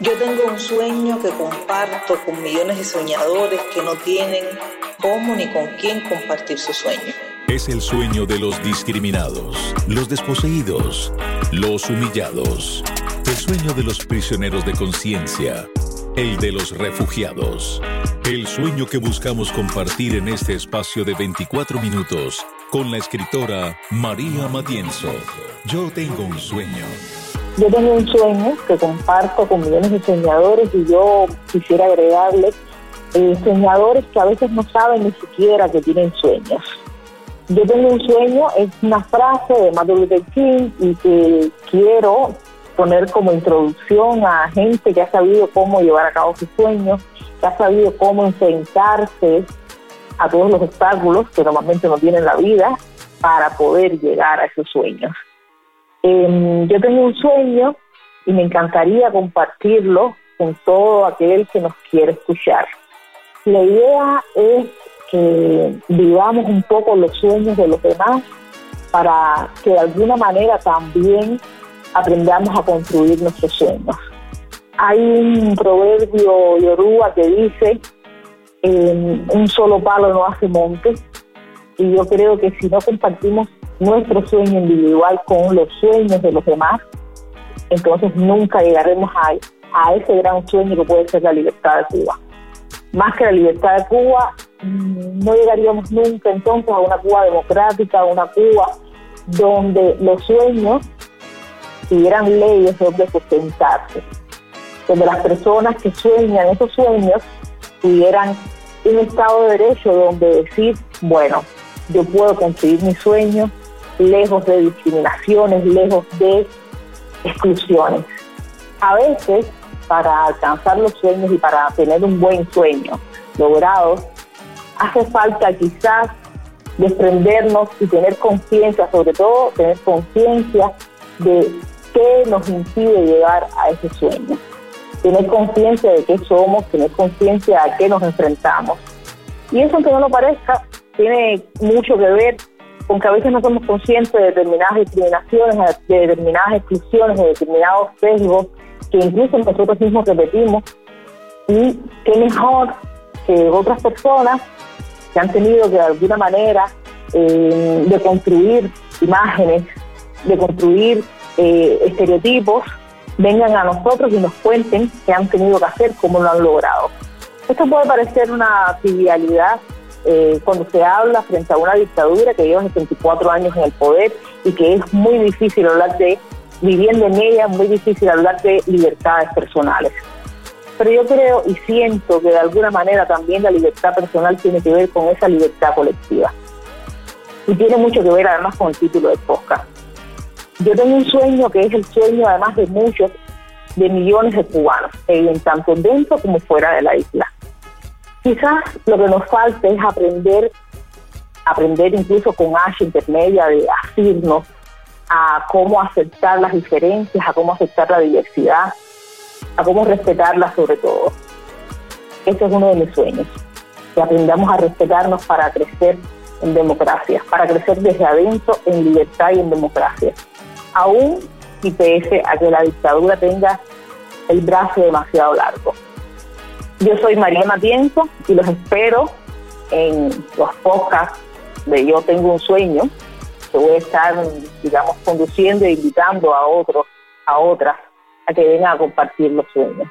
Yo tengo un sueño que comparto con millones de soñadores que no tienen cómo ni con quién compartir su sueño. Es el sueño de los discriminados, los desposeídos, los humillados. El sueño de los prisioneros de conciencia, el de los refugiados. El sueño que buscamos compartir en este espacio de 24 minutos con la escritora María Matienzo. Yo tengo un sueño. Yo tengo un sueño que comparto con millones de soñadores y yo quisiera agregarle eh, soñadores que a veces no saben ni siquiera que tienen sueños. Yo tengo un sueño, es una frase de Martin Luther King y que quiero poner como introducción a gente que ha sabido cómo llevar a cabo sus sueños, que ha sabido cómo enfrentarse a todos los obstáculos que normalmente no tiene la vida para poder llegar a esos sueños. Em, yo tengo un sueño y me encantaría compartirlo con todo aquel que nos quiere escuchar. La idea es que vivamos un poco los sueños de los demás para que de alguna manera también aprendamos a construir nuestros sueños. Hay un proverbio yoruba que dice, em, un solo palo no hace monte, y yo creo que si no compartimos nuestro sueño individual con los sueños de los demás, entonces nunca llegaremos a, a ese gran sueño que puede ser la libertad de Cuba. Más que la libertad de Cuba, mm, no llegaríamos nunca entonces a una Cuba democrática, a una Cuba donde los sueños tuvieran leyes donde sustentarse, donde las personas que sueñan esos sueños tuvieran un Estado de Derecho donde decir, bueno, yo puedo conseguir mis sueños, lejos de discriminaciones, lejos de exclusiones. A veces, para alcanzar los sueños y para tener un buen sueño logrado, hace falta quizás desprendernos y tener conciencia, sobre todo tener conciencia de qué nos impide llegar a ese sueño. Tener conciencia de qué somos, tener conciencia a qué nos enfrentamos. Y eso, aunque no lo parezca, tiene mucho que ver con que a veces no somos conscientes de determinadas discriminaciones, de determinadas exclusiones, de determinados sesgos que incluso nosotros mismos repetimos. Y qué mejor que otras personas que han tenido que de alguna manera eh, de construir imágenes, de construir eh, estereotipos, vengan a nosotros y nos cuenten qué han tenido que hacer, cómo lo han logrado. Esto puede parecer una trivialidad, eh, cuando se habla frente a una dictadura que lleva 74 años en el poder y que es muy difícil hablar de, viviendo en ella, muy difícil hablar de libertades personales. Pero yo creo y siento que de alguna manera también la libertad personal tiene que ver con esa libertad colectiva. Y tiene mucho que ver además con el título del podcast. Yo tengo un sueño que es el sueño además de muchos, de millones de cubanos, en tanto dentro como fuera de la isla. Quizás lo que nos falta es aprender, aprender incluso con H intermedia de asirnos a cómo aceptar las diferencias, a cómo aceptar la diversidad, a cómo respetarla sobre todo. Ese es uno de mis sueños, que aprendamos a respetarnos para crecer en democracia, para crecer desde adentro en libertad y en democracia. Aún y pese a que la dictadura tenga el brazo demasiado largo. Yo soy María Matienzo y los espero en los podcasts de Yo Tengo un Sueño, que voy a estar, digamos, conduciendo e invitando a otros, a otras, a que vengan a compartir los sueños.